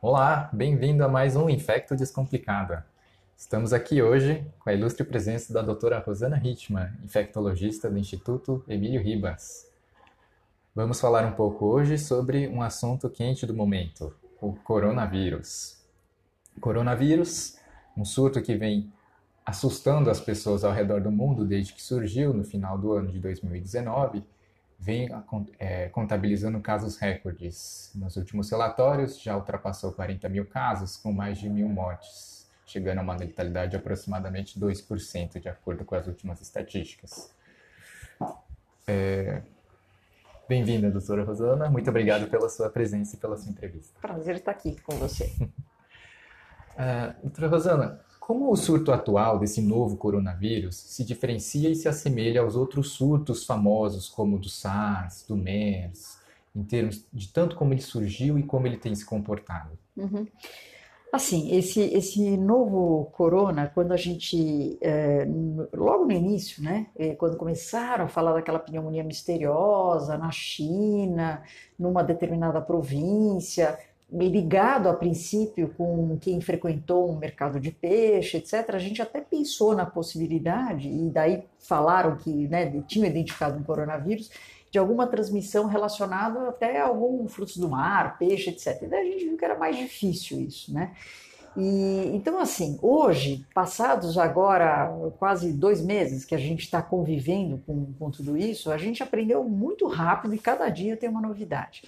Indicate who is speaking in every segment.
Speaker 1: Olá, bem-vindo a mais um Infecto Descomplicada. Estamos aqui hoje com a ilustre presença da doutora Rosana Hitman, infectologista do Instituto Emílio Ribas. Vamos falar um pouco hoje sobre um assunto quente do momento, o coronavírus. Coronavírus, um surto que vem assustando as pessoas ao redor do mundo desde que surgiu no final do ano de 2019, vem é, contabilizando casos recordes. Nos últimos relatórios, já ultrapassou 40 mil casos, com mais de mil mortes, chegando a uma letalidade de aproximadamente 2%, de acordo com as últimas estatísticas. É... Bem-vinda, doutora Rosana. Muito obrigado pela sua presença e pela sua entrevista.
Speaker 2: Prazer estar aqui com você.
Speaker 1: uh, doutora Rosana, como o surto atual desse novo coronavírus se diferencia e se assemelha aos outros surtos famosos, como o do SARS, do MERS, em termos de tanto como ele surgiu e como ele tem se comportado?
Speaker 2: Uhum. Assim, esse, esse novo corona, quando a gente, é, logo no início, né, é, quando começaram a falar daquela pneumonia misteriosa na China, numa determinada província, ligado a princípio com quem frequentou um mercado de peixe, etc., a gente até pensou na possibilidade, e daí falaram que né, tinham identificado um coronavírus, de alguma transmissão relacionada até a algum frutos do mar, peixe, etc. E daí a gente viu que era mais difícil isso, né? E, então, assim, hoje, passados agora quase dois meses que a gente está convivendo com, com tudo isso, a gente aprendeu muito rápido e cada dia tem uma novidade.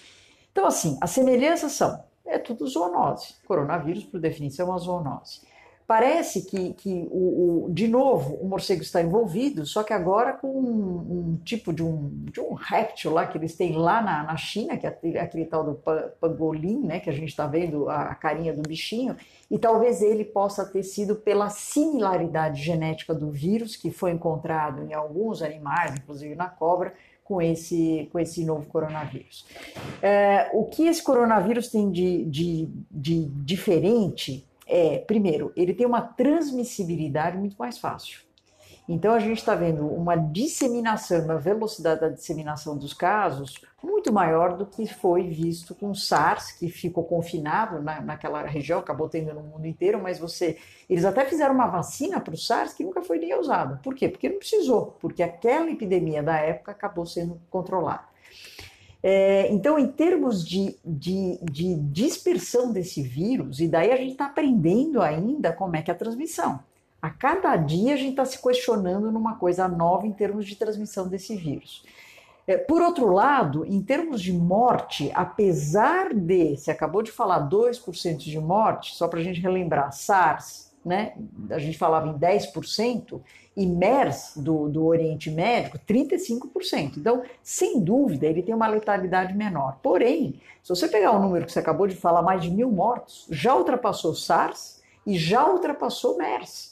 Speaker 2: Então, assim, as semelhanças são é tudo zoonose. Coronavírus, por definição, é uma zoonose. Parece que, que o, o, de novo, o morcego está envolvido, só que agora com um, um, tipo de um, de um réptil lá que eles têm lá na, na China, que é aquele tal do pangolim, né, que a gente está vendo a, a carinha do bichinho, e talvez ele possa ter sido pela similaridade genética do vírus que foi encontrado em alguns animais, inclusive na cobra, com esse, com esse novo coronavírus. É, o que esse coronavírus tem de, de, de diferente é, primeiro, ele tem uma transmissibilidade muito mais fácil. Então a gente está vendo uma disseminação, uma velocidade da disseminação dos casos muito maior do que foi visto com SARS, que ficou confinado na, naquela região, acabou tendo no mundo inteiro, mas você. Eles até fizeram uma vacina para o SARS que nunca foi nem usada. Por quê? Porque não precisou, porque aquela epidemia da época acabou sendo controlada. É, então, em termos de, de, de dispersão desse vírus, e daí a gente está aprendendo ainda como é que é a transmissão. A cada dia a gente está se questionando numa coisa nova em termos de transmissão desse vírus. É, por outro lado, em termos de morte, apesar de, você acabou de falar 2% de morte, só para a gente relembrar, SARS, né, a gente falava em 10%, e MERS do, do Oriente Médio, 35%. Então, sem dúvida, ele tem uma letalidade menor. Porém, se você pegar o número que você acabou de falar, mais de mil mortos, já ultrapassou SARS e já ultrapassou MERS.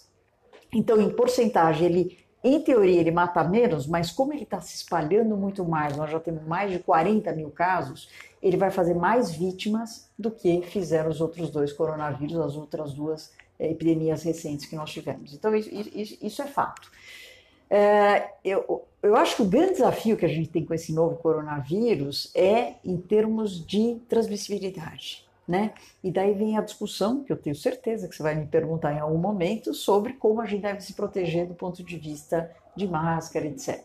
Speaker 2: Então, em porcentagem, ele, em teoria, ele mata menos, mas como ele está se espalhando muito mais, nós já temos mais de 40 mil casos, ele vai fazer mais vítimas do que fizeram os outros dois coronavírus, as outras duas é, epidemias recentes que nós tivemos. Então, isso é fato. É, eu, eu acho que o grande desafio que a gente tem com esse novo coronavírus é em termos de transmissibilidade né? E daí vem a discussão, que eu tenho certeza que você vai me perguntar em algum momento, sobre como a gente deve se proteger do ponto de vista de máscara, etc.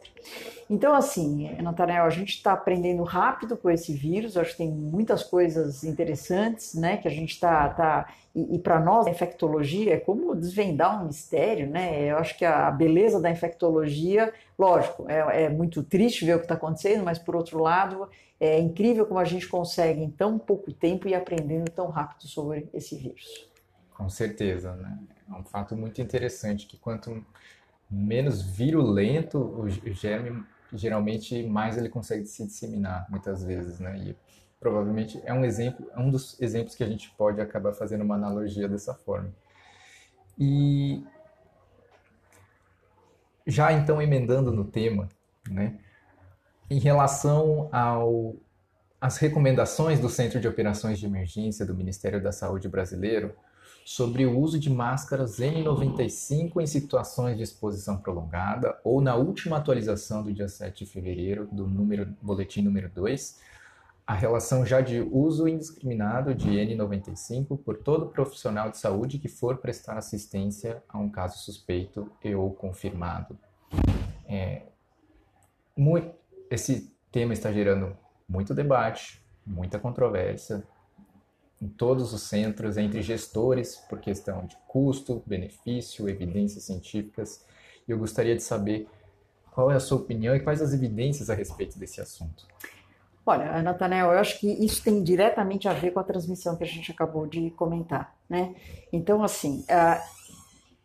Speaker 2: Então, assim, Natanael, a gente está aprendendo rápido com esse vírus, acho que tem muitas coisas interessantes, né, que a gente está, tá, e, e para nós, a infectologia é como desvendar um mistério, né, eu acho que a beleza da infectologia, lógico, é, é muito triste ver o que está acontecendo, mas por outro lado, é incrível como a gente consegue em tão pouco tempo ir aprendendo tão rápido sobre esse vírus.
Speaker 1: Com certeza, né? É um fato muito interessante que quanto menos virulento o germe, geralmente mais ele consegue se disseminar muitas vezes, né? E provavelmente é um exemplo, é um dos exemplos que a gente pode acabar fazendo uma analogia dessa forma. E já então emendando no tema, né? Em relação ao as recomendações do Centro de Operações de Emergência do Ministério da Saúde brasileiro, sobre o uso de máscaras N95 em situações de exposição prolongada ou na última atualização do dia 7 de fevereiro do número, boletim número 2, a relação já de uso indiscriminado de N95 por todo profissional de saúde que for prestar assistência a um caso suspeito e ou confirmado. É, muito, esse tema está gerando muito debate, muita controvérsia, em todos os centros, entre gestores, por questão de custo, benefício, evidências científicas. E eu gostaria de saber qual é a sua opinião e quais as evidências a respeito desse assunto.
Speaker 2: Olha, Nathanael, eu acho que isso tem diretamente a ver com a transmissão que a gente acabou de comentar, né? Então, assim,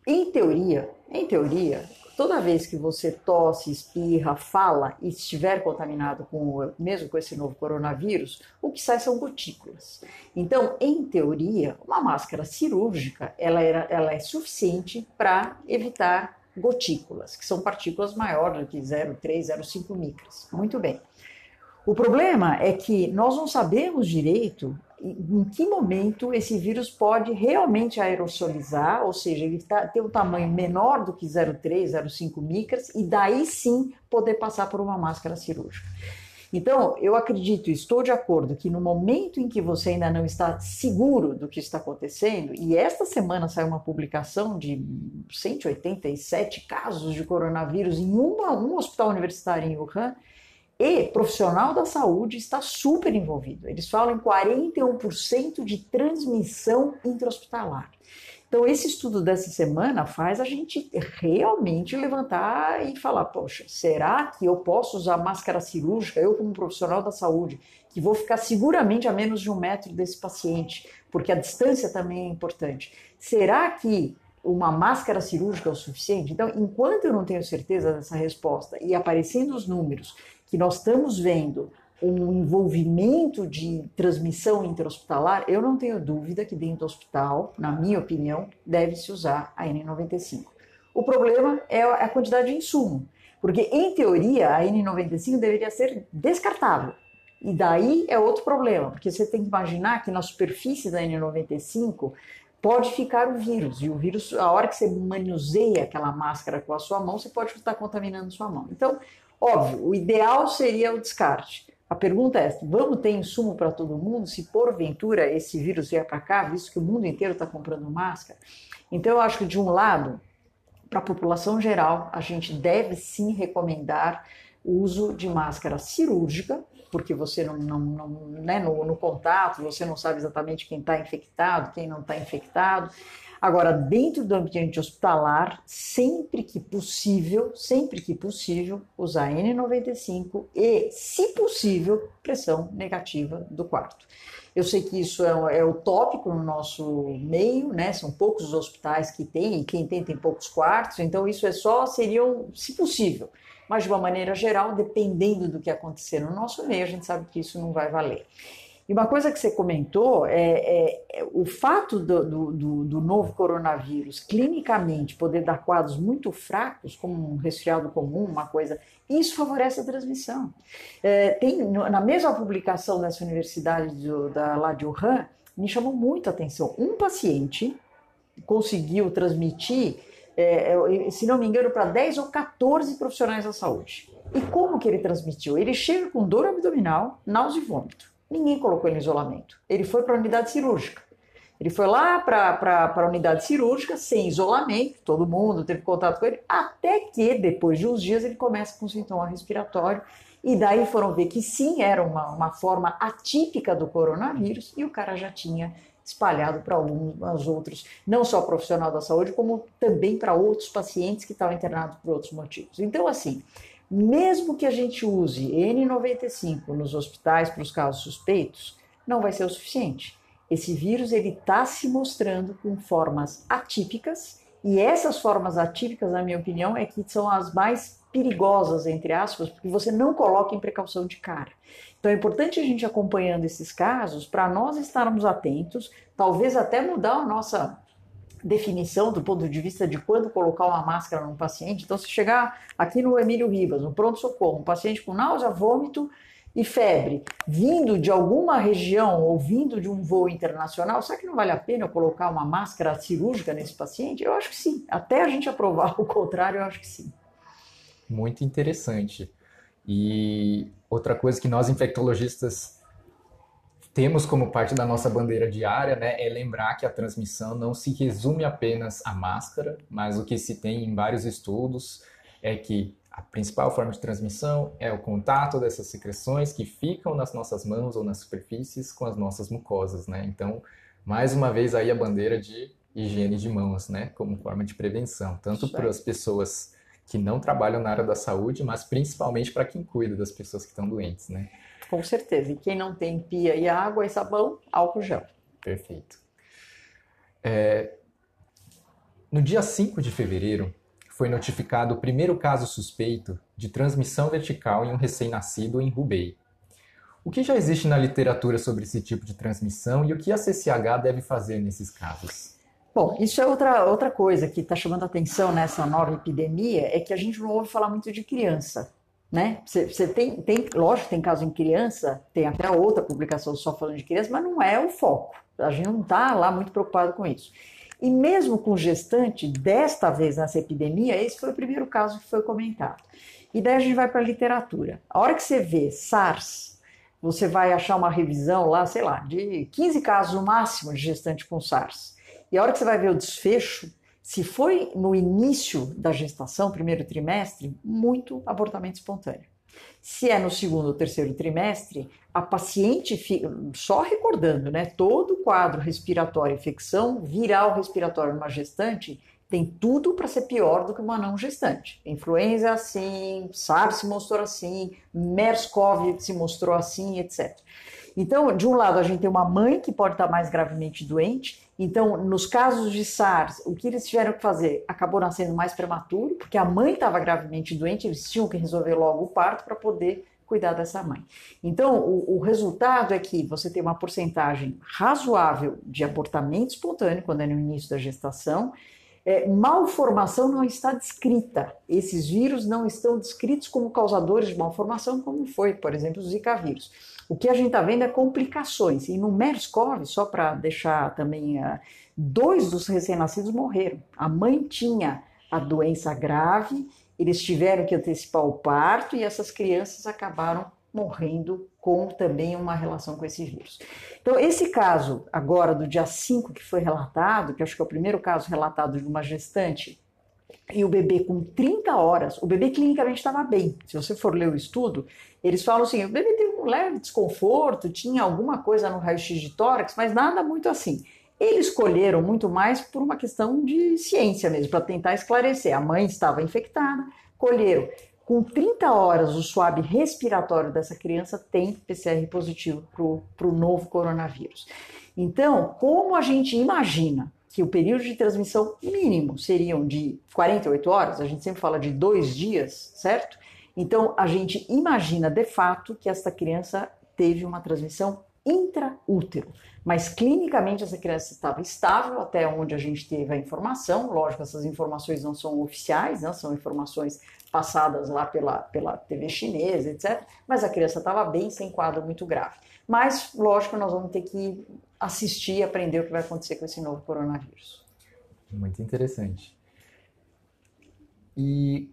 Speaker 2: em teoria, em teoria, toda vez que você tosse, espirra, fala e estiver contaminado com mesmo com esse novo coronavírus, o que sai são gotículas. Então, em teoria, uma máscara cirúrgica ela, era, ela é suficiente para evitar gotículas, que são partículas maiores do que 0,3, 0,5 micras. Muito bem. O problema é que nós não sabemos direito em que momento esse vírus pode realmente aerosolizar, ou seja, ele tá, ter um tamanho menor do que 0,3, 0,5 micras, e daí sim poder passar por uma máscara cirúrgica. Então, eu acredito, estou de acordo que no momento em que você ainda não está seguro do que está acontecendo, e esta semana saiu uma publicação de 187 casos de coronavírus em uma, um hospital universitário em Wuhan, e profissional da saúde está super envolvido. Eles falam em 41% de transmissão intra-hospitalar. Então, esse estudo dessa semana faz a gente realmente levantar e falar: poxa, será que eu posso usar máscara cirúrgica, eu, como profissional da saúde, que vou ficar seguramente a menos de um metro desse paciente, porque a distância também é importante? Será que uma máscara cirúrgica é o suficiente? Então, enquanto eu não tenho certeza dessa resposta e aparecendo os números que nós estamos vendo um envolvimento de transmissão interhospitalar, eu não tenho dúvida que dentro do hospital, na minha opinião, deve-se usar a N95. O problema é a quantidade de insumo, porque em teoria a N95 deveria ser descartável. E daí é outro problema, porque você tem que imaginar que na superfície da N95 pode ficar o vírus, e o vírus, a hora que você manuseia aquela máscara com a sua mão, você pode estar contaminando sua mão. Então, Óbvio, o ideal seria o descarte. A pergunta é: vamos ter insumo para todo mundo se porventura esse vírus vier para cá, visto que o mundo inteiro está comprando máscara? Então, eu acho que, de um lado, para a população geral, a gente deve sim recomendar o uso de máscara cirúrgica, porque você não, não, não né, no, no contato, você não sabe exatamente quem está infectado, quem não está infectado. Agora, dentro do ambiente hospitalar, sempre que possível, sempre que possível, usar N95 e, se possível, pressão negativa do quarto. Eu sei que isso é, é utópico no nosso meio, né? São poucos os hospitais que têm, e quem tem tem poucos quartos, então isso é só, seriam, se possível. Mas de uma maneira geral, dependendo do que acontecer no nosso meio, a gente sabe que isso não vai valer. E uma coisa que você comentou é, é, é o fato do, do, do, novo coronavírus clinicamente poder dar quadros muito fracos, como um resfriado comum, uma coisa, isso favorece a transmissão. É, tem na mesma publicação dessa universidade do, da, lá de Wuhan, me chamou muito a atenção. Um paciente conseguiu transmitir, é, é se não me engano, para 10 ou 14 profissionais da saúde. E como que ele transmitiu? Ele chega com dor abdominal, náusea e vômito. Ninguém colocou ele em isolamento. Ele foi para a unidade cirúrgica. Ele foi lá para a unidade cirúrgica, sem isolamento, todo mundo teve contato com ele, até que depois de uns dias ele começa com sintoma respiratório. E daí foram ver que sim, era uma, uma forma atípica do coronavírus e o cara já tinha espalhado para alguns outros, não só profissional da saúde, como também para outros pacientes que estavam internados por outros motivos. Então, assim, mesmo que a gente use N95 nos hospitais para os casos suspeitos, não vai ser o suficiente. Esse vírus ele está se mostrando com formas atípicas e essas formas atípicas, na minha opinião, é que são as mais perigosas, entre aspas, porque você não coloca em precaução de cara. Então é importante a gente acompanhando esses casos para nós estarmos atentos, talvez até mudar a nossa definição do ponto de vista de quando colocar uma máscara num paciente. Então, se chegar aqui no Emílio Ribas, no pronto-socorro, um paciente com náusea, vômito e febre vindo de alguma região ou vindo de um voo internacional, será que não vale a pena eu colocar uma máscara cirúrgica nesse paciente? Eu acho que sim. Até a gente aprovar o contrário, eu acho que sim.
Speaker 1: Muito interessante. E outra coisa que nós infectologistas temos como parte da nossa bandeira diária, né, é lembrar que a transmissão não se resume apenas à máscara, mas o que se tem em vários estudos é que a principal forma de transmissão é o contato dessas secreções que ficam nas nossas mãos ou nas superfícies com as nossas mucosas, né? Então, mais uma vez aí a bandeira de higiene de mãos, né, como forma de prevenção, tanto para as pessoas que não trabalham na área da saúde, mas principalmente para quem cuida das pessoas que estão doentes, né?
Speaker 2: Com certeza. E quem não tem pia e água e sabão, álcool gel.
Speaker 1: Perfeito. É... No dia 5 de fevereiro, foi notificado o primeiro caso suspeito de transmissão vertical em um recém-nascido em Hubei. O que já existe na literatura sobre esse tipo de transmissão e o que a CCH deve fazer nesses casos?
Speaker 2: Bom, isso é outra, outra coisa que está chamando atenção nessa nova epidemia, é que a gente não ouve falar muito de criança. Né? Você tem, tem, lógico, tem caso em criança, tem até outra publicação só falando de criança, mas não é o foco. A gente não está lá muito preocupado com isso. E mesmo com gestante, desta vez nessa epidemia, esse foi o primeiro caso que foi comentado. E daí a gente vai para a literatura. A hora que você vê SARS, você vai achar uma revisão lá, sei lá, de 15 casos no máximo de gestante com SARS. E a hora que você vai ver o desfecho, se foi no início da gestação, primeiro trimestre, muito abortamento espontâneo. Se é no segundo ou terceiro trimestre, a paciente, fica, só recordando, né, todo o quadro respiratório, infecção viral respiratória numa gestante, tem tudo para ser pior do que uma não gestante. Influenza é assim, SARS se mostrou assim, MERS-CoV se mostrou assim, etc. Então, de um lado, a gente tem uma mãe que pode estar mais gravemente doente. Então, nos casos de SARS, o que eles tiveram que fazer? Acabou nascendo mais prematuro, porque a mãe estava gravemente doente, eles tinham que resolver logo o parto para poder cuidar dessa mãe. Então, o, o, resultado é que você tem uma porcentagem razoável de abortamento espontâneo quando é no início da gestação. É, malformação não está descrita. Esses vírus não estão descritos como causadores de malformação, como foi, por exemplo, o Zika vírus. O que a gente está vendo é complicações. E no MERS-CoV, só para deixar também, uh, dois dos recém-nascidos morreram. A mãe tinha a doença grave, eles tiveram que antecipar o parto e essas crianças acabaram morrendo com também uma relação com esse vírus. Então, esse caso agora do dia 5 que foi relatado, que acho que é o primeiro caso relatado de uma gestante, e o bebê com 30 horas, o bebê clinicamente estava bem. Se você for ler o estudo, eles falam assim: o bebê teve um leve desconforto, tinha alguma coisa no raio-x de tórax, mas nada muito assim. Eles escolheram muito mais por uma questão de ciência mesmo, para tentar esclarecer. A mãe estava infectada, colheram. Com 30 horas, o swab respiratório dessa criança tem PCR positivo para o novo coronavírus. Então, como a gente imagina que o período de transmissão mínimo seriam de 48 horas, a gente sempre fala de dois dias, certo? Então, a gente imagina de fato que esta criança teve uma transmissão intraútero, mas clinicamente essa criança estava estável até onde a gente teve a informação. Lógico, essas informações não são oficiais, não são informações passadas lá pela, pela TV chinesa, etc. Mas a criança estava bem, sem quadro muito grave. Mas, lógico, nós vamos ter que assistir e aprender o que vai acontecer com esse novo coronavírus.
Speaker 1: Muito interessante. E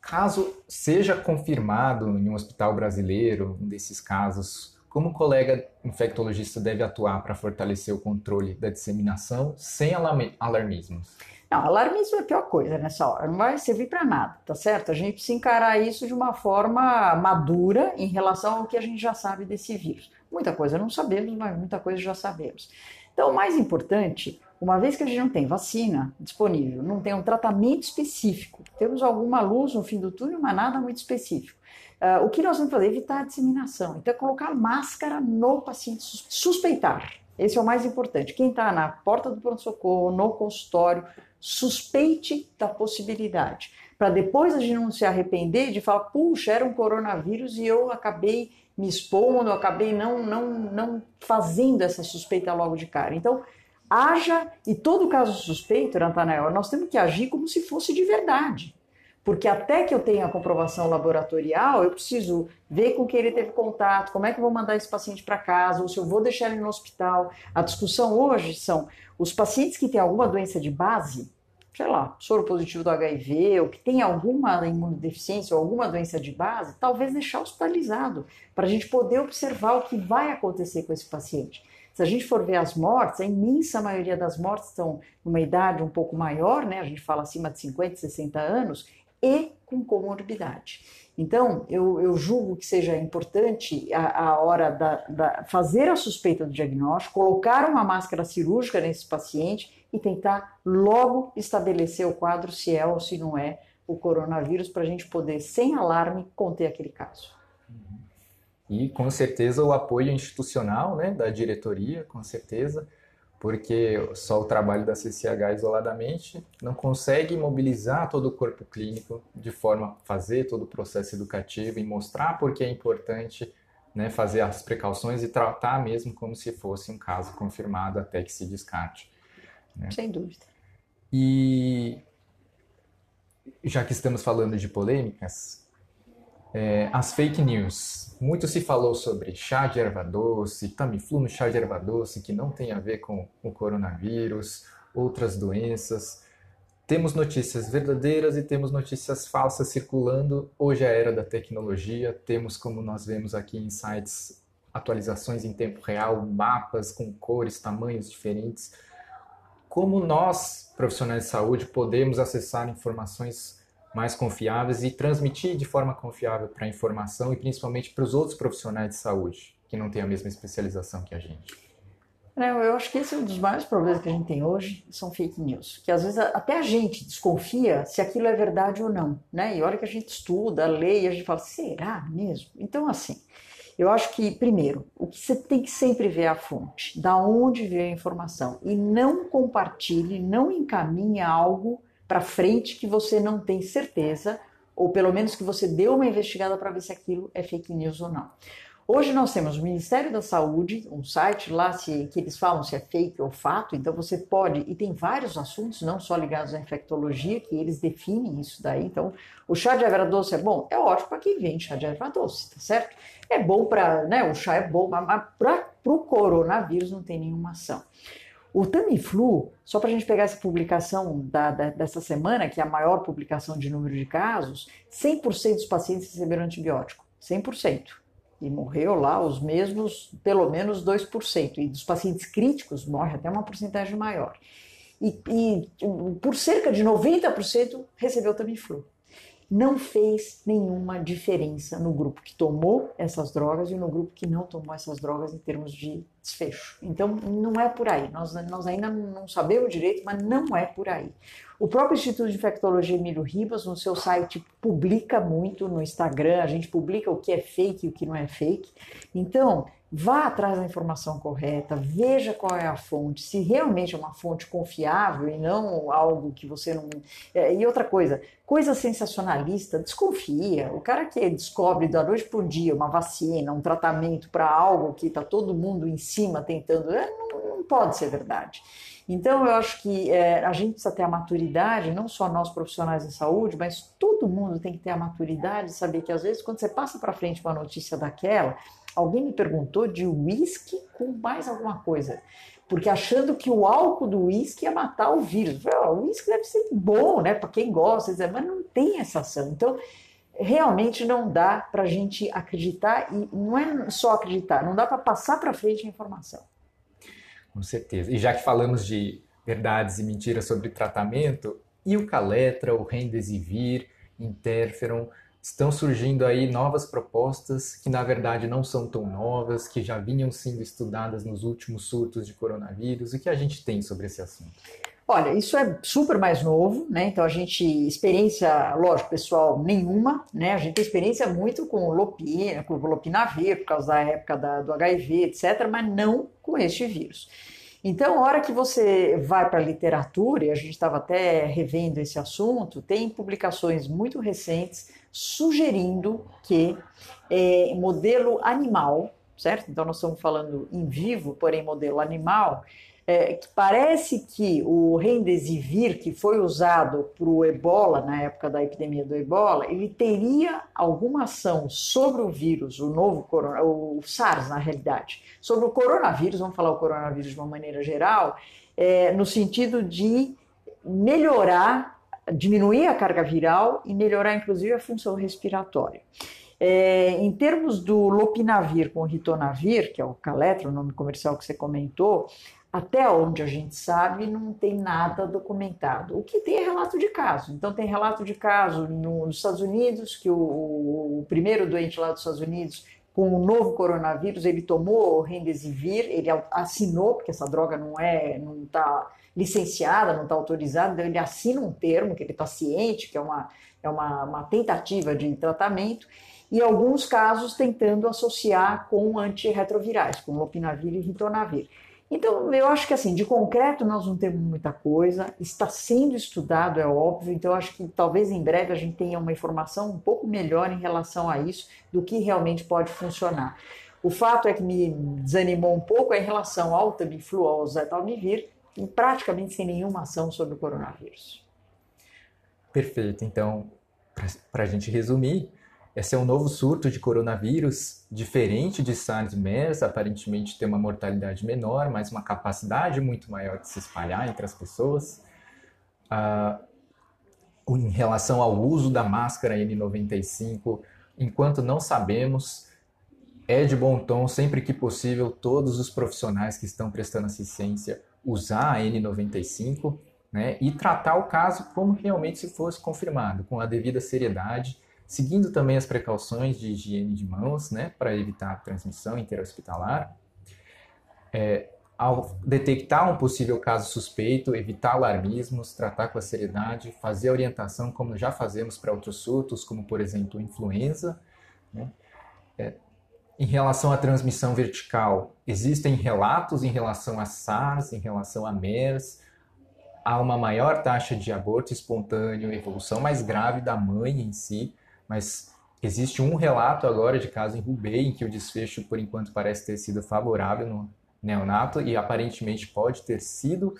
Speaker 1: caso seja confirmado em um hospital brasileiro um desses casos, como o colega infectologista deve atuar para fortalecer o controle da disseminação sem alarmismos?
Speaker 2: Não, alarmismo é a pior coisa nessa hora, não vai servir para nada, tá certo? A gente precisa encarar isso de uma forma madura em relação ao que a gente já sabe desse vírus. Muita coisa não sabemos, mas muita coisa já sabemos. Então, o mais importante, uma vez que a gente não tem vacina disponível, não tem um tratamento específico, temos alguma luz no fim do túnel, mas nada muito específico. Uh, o que nós vamos fazer? Evitar a disseminação. Então, é colocar máscara no paciente, suspeitar. Esse é o mais importante. Quem está na porta do pronto-socorro, no consultório, suspeite da possibilidade. Para depois a gente não se arrepender de falar, puxa, era um coronavírus e eu acabei me expondo, acabei não, não, não fazendo essa suspeita logo de cara. Então, haja, e todo caso suspeito, Natanael, nós temos que agir como se fosse de verdade. Porque até que eu tenha a comprovação laboratorial, eu preciso ver com quem ele teve contato, como é que eu vou mandar esse paciente para casa, ou se eu vou deixar ele no hospital. A discussão hoje são os pacientes que têm alguma doença de base, sei lá, soro positivo do HIV, ou que tem alguma imunodeficiência ou alguma doença de base, talvez deixar hospitalizado, para a gente poder observar o que vai acontecer com esse paciente. Se a gente for ver as mortes, a imensa maioria das mortes estão numa idade um pouco maior, né? A gente fala acima de 50, 60 anos, e com comorbidade. Então, eu, eu julgo que seja importante a, a hora da, da fazer a suspeita do diagnóstico, colocar uma máscara cirúrgica nesse paciente e tentar logo estabelecer o quadro se é ou se não é o coronavírus, para a gente poder, sem alarme, conter aquele caso.
Speaker 1: E com certeza o apoio institucional né, da diretoria, com certeza porque só o trabalho da CCH isoladamente não consegue mobilizar todo o corpo clínico de forma a fazer todo o processo educativo e mostrar por que é importante né, fazer as precauções e tratar mesmo como se fosse um caso confirmado até que se descarte.
Speaker 2: Né? Sem dúvida.
Speaker 1: E já que estamos falando de polêmicas, é, as fake news. Muito se falou sobre chá de erva doce, Tamiflu no chá de erva doce, que não tem a ver com o coronavírus, outras doenças. Temos notícias verdadeiras e temos notícias falsas circulando. Hoje é a era da tecnologia, temos, como nós vemos aqui em sites, atualizações em tempo real, mapas com cores, tamanhos diferentes. Como nós, profissionais de saúde, podemos acessar informações mais confiáveis e transmitir de forma confiável para a informação e principalmente para os outros profissionais de saúde que não têm a mesma especialização que a gente.
Speaker 2: É, eu acho que esse é um dos maiores problemas que a gente tem hoje, são fake news. Que às vezes até a gente desconfia se aquilo é verdade ou não, né? E olha que a gente estuda, lê a gente fala, será mesmo? Então, assim, eu acho que, primeiro, o que você tem que sempre ver é a fonte, da onde veio a informação. E não compartilhe, não encaminhe algo para frente que você não tem certeza, ou pelo menos que você deu uma investigada para ver se aquilo é fake news ou não. Hoje nós temos o Ministério da Saúde, um site lá se, que eles falam se é fake ou fato, então você pode, e tem vários assuntos, não só ligados à infectologia, que eles definem isso daí. Então, o chá de erva doce é bom? É ótimo para quem vende chá de erva doce, tá certo? É bom para, né, o chá é bom, mas para o coronavírus não tem nenhuma ação. O Tamiflu, só para a gente pegar essa publicação da, da, dessa semana, que é a maior publicação de número de casos, 100% dos pacientes receberam antibiótico. 100%. E morreu lá os mesmos, pelo menos 2%. E dos pacientes críticos, morre até uma porcentagem maior. E, e por cerca de 90% recebeu Tamiflu não fez nenhuma diferença no grupo que tomou essas drogas e no grupo que não tomou essas drogas em termos de desfecho. Então, não é por aí. Nós, nós ainda não sabemos direito, mas não é por aí. O próprio Instituto de Infectologia Emílio Ribas, no seu site, publica muito no Instagram, a gente publica o que é fake e o que não é fake. Então, vá atrás da informação correta, veja qual é a fonte, se realmente é uma fonte confiável e não algo que você não. É, e outra coisa, coisa sensacionalista, desconfia. O cara que descobre da noite por dia uma vacina, um tratamento para algo que está todo mundo em cima tentando, é, não, não, pode ser verdade. Então, eu acho que é, a gente precisa ter a maturidade, não só nós profissionais de saúde, mas todo mundo tem que ter a maturidade de saber que, às vezes, quando você passa para frente uma notícia daquela, Alguém me perguntou de uísque com mais alguma coisa, porque achando que o álcool do uísque ia matar o vírus. Falei, o uísque deve ser bom, né, para quem gosta, mas não tem essa ação. Então, realmente não dá para a gente acreditar, e não é só acreditar, não dá para passar para frente a informação.
Speaker 1: Com certeza. E já que falamos de verdades e mentiras sobre tratamento, e o Caletra, o Remdesivir, Interferon, estão surgindo aí novas propostas que na verdade não são tão novas, que já vinham sendo estudadas nos últimos surtos de coronavírus. O que a gente tem sobre esse assunto?
Speaker 2: Olha, isso é super mais novo, né? Então a gente, experiência, lógico, pessoal, nenhuma, né? A gente tem experiência muito com lopina, com lopinavir, por causa da época da, do HIV, etc., mas não com este vírus. Então, a hora que você vai para a literatura, e a gente estava até revendo esse assunto, tem publicações muito recentes sugerindo que é, modelo animal, certo? Então, nós estamos falando em vivo, porém modelo animal, é, parece que o Remdesivir, que foi usado para o ebola, na época da epidemia do ebola, ele teria alguma ação sobre o vírus, o novo corona, o SARS na realidade, sobre o coronavírus, vamos falar o coronavírus de uma maneira geral, é, no sentido de melhorar, diminuir a carga viral e melhorar inclusive a função respiratória. É, em termos do lopinavir com ritonavir, que é o Caletra, o nome comercial que você comentou, até onde a gente sabe, não tem nada documentado. O que tem é relato de caso. Então, tem relato de caso nos Estados Unidos, que o, o primeiro doente lá dos Estados Unidos, com o novo coronavírus, ele tomou o Remdesivir, ele assinou, porque essa droga não é, não está licenciada, não está autorizada, então ele assina um termo que ele está ciente, que é uma, é uma, uma tentativa de tratamento, e alguns casos tentando associar com antirretrovirais, com lopinavir e ritonavir. Então, eu acho que assim, de concreto nós não temos muita coisa, está sendo estudado, é óbvio, então eu acho que talvez em breve a gente tenha uma informação um pouco melhor em relação a isso, do que realmente pode funcionar. O fato é que me desanimou um pouco é em relação ao Tamiflu, ao Zetalmivir, e praticamente sem nenhuma ação sobre o coronavírus.
Speaker 1: Perfeito, então, para a gente resumir, esse é um novo surto de coronavírus, diferente de SARS e MERS, aparentemente tem uma mortalidade menor, mas uma capacidade muito maior de se espalhar entre as pessoas. Ah, em relação ao uso da máscara N95, enquanto não sabemos, é de bom tom, sempre que possível, todos os profissionais que estão prestando assistência usar a N95 né, e tratar o caso como realmente se fosse confirmado, com a devida seriedade seguindo também as precauções de higiene de mãos, né, para evitar a transmissão interhospitalar. É, ao detectar um possível caso suspeito, evitar alarmismos, tratar com a seriedade, fazer a orientação como já fazemos para outros surtos, como por exemplo influenza. Né? É, em relação à transmissão vertical, existem relatos em relação a SARS, em relação a MERS, há uma maior taxa de aborto espontâneo, evolução mais grave da mãe em si, mas existe um relato agora de caso em Hubei em que o desfecho, por enquanto, parece ter sido favorável no neonato e aparentemente pode ter sido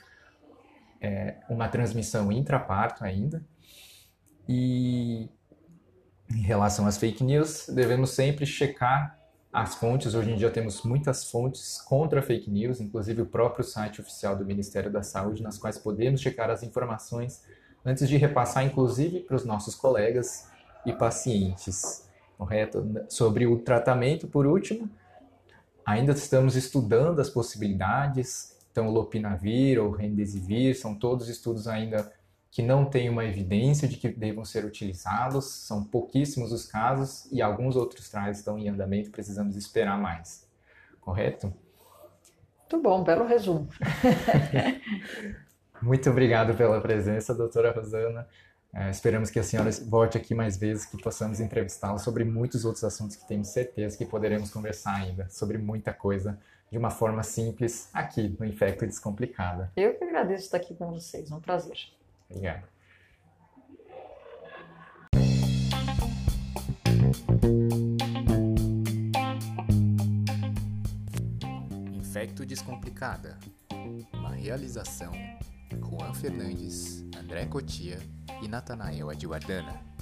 Speaker 1: é, uma transmissão intraparto ainda. E em relação às fake news, devemos sempre checar as fontes. Hoje em dia temos muitas fontes contra fake news, inclusive o próprio site oficial do Ministério da Saúde, nas quais podemos checar as informações antes de repassar, inclusive, para os nossos colegas e pacientes, correto? Sobre o tratamento, por último, ainda estamos estudando as possibilidades, então o lopinavir ou remdesivir são todos estudos ainda que não têm uma evidência de que devam ser utilizados, são pouquíssimos os casos e alguns outros trials estão em andamento, precisamos esperar mais, correto?
Speaker 2: Muito bom, belo resumo.
Speaker 1: Muito obrigado pela presença, doutora Rosana. É, esperamos que a senhora volte aqui mais vezes, que possamos entrevistá-la sobre muitos outros assuntos que temos certeza que poderemos conversar ainda, sobre muita coisa, de uma forma simples, aqui no Infecto Descomplicada.
Speaker 2: Eu que agradeço estar aqui com vocês, é um prazer.
Speaker 1: Obrigado. Infecto Descomplicada. Uma realização Juan Fernandes, André Cotia e Natanael Adwardana.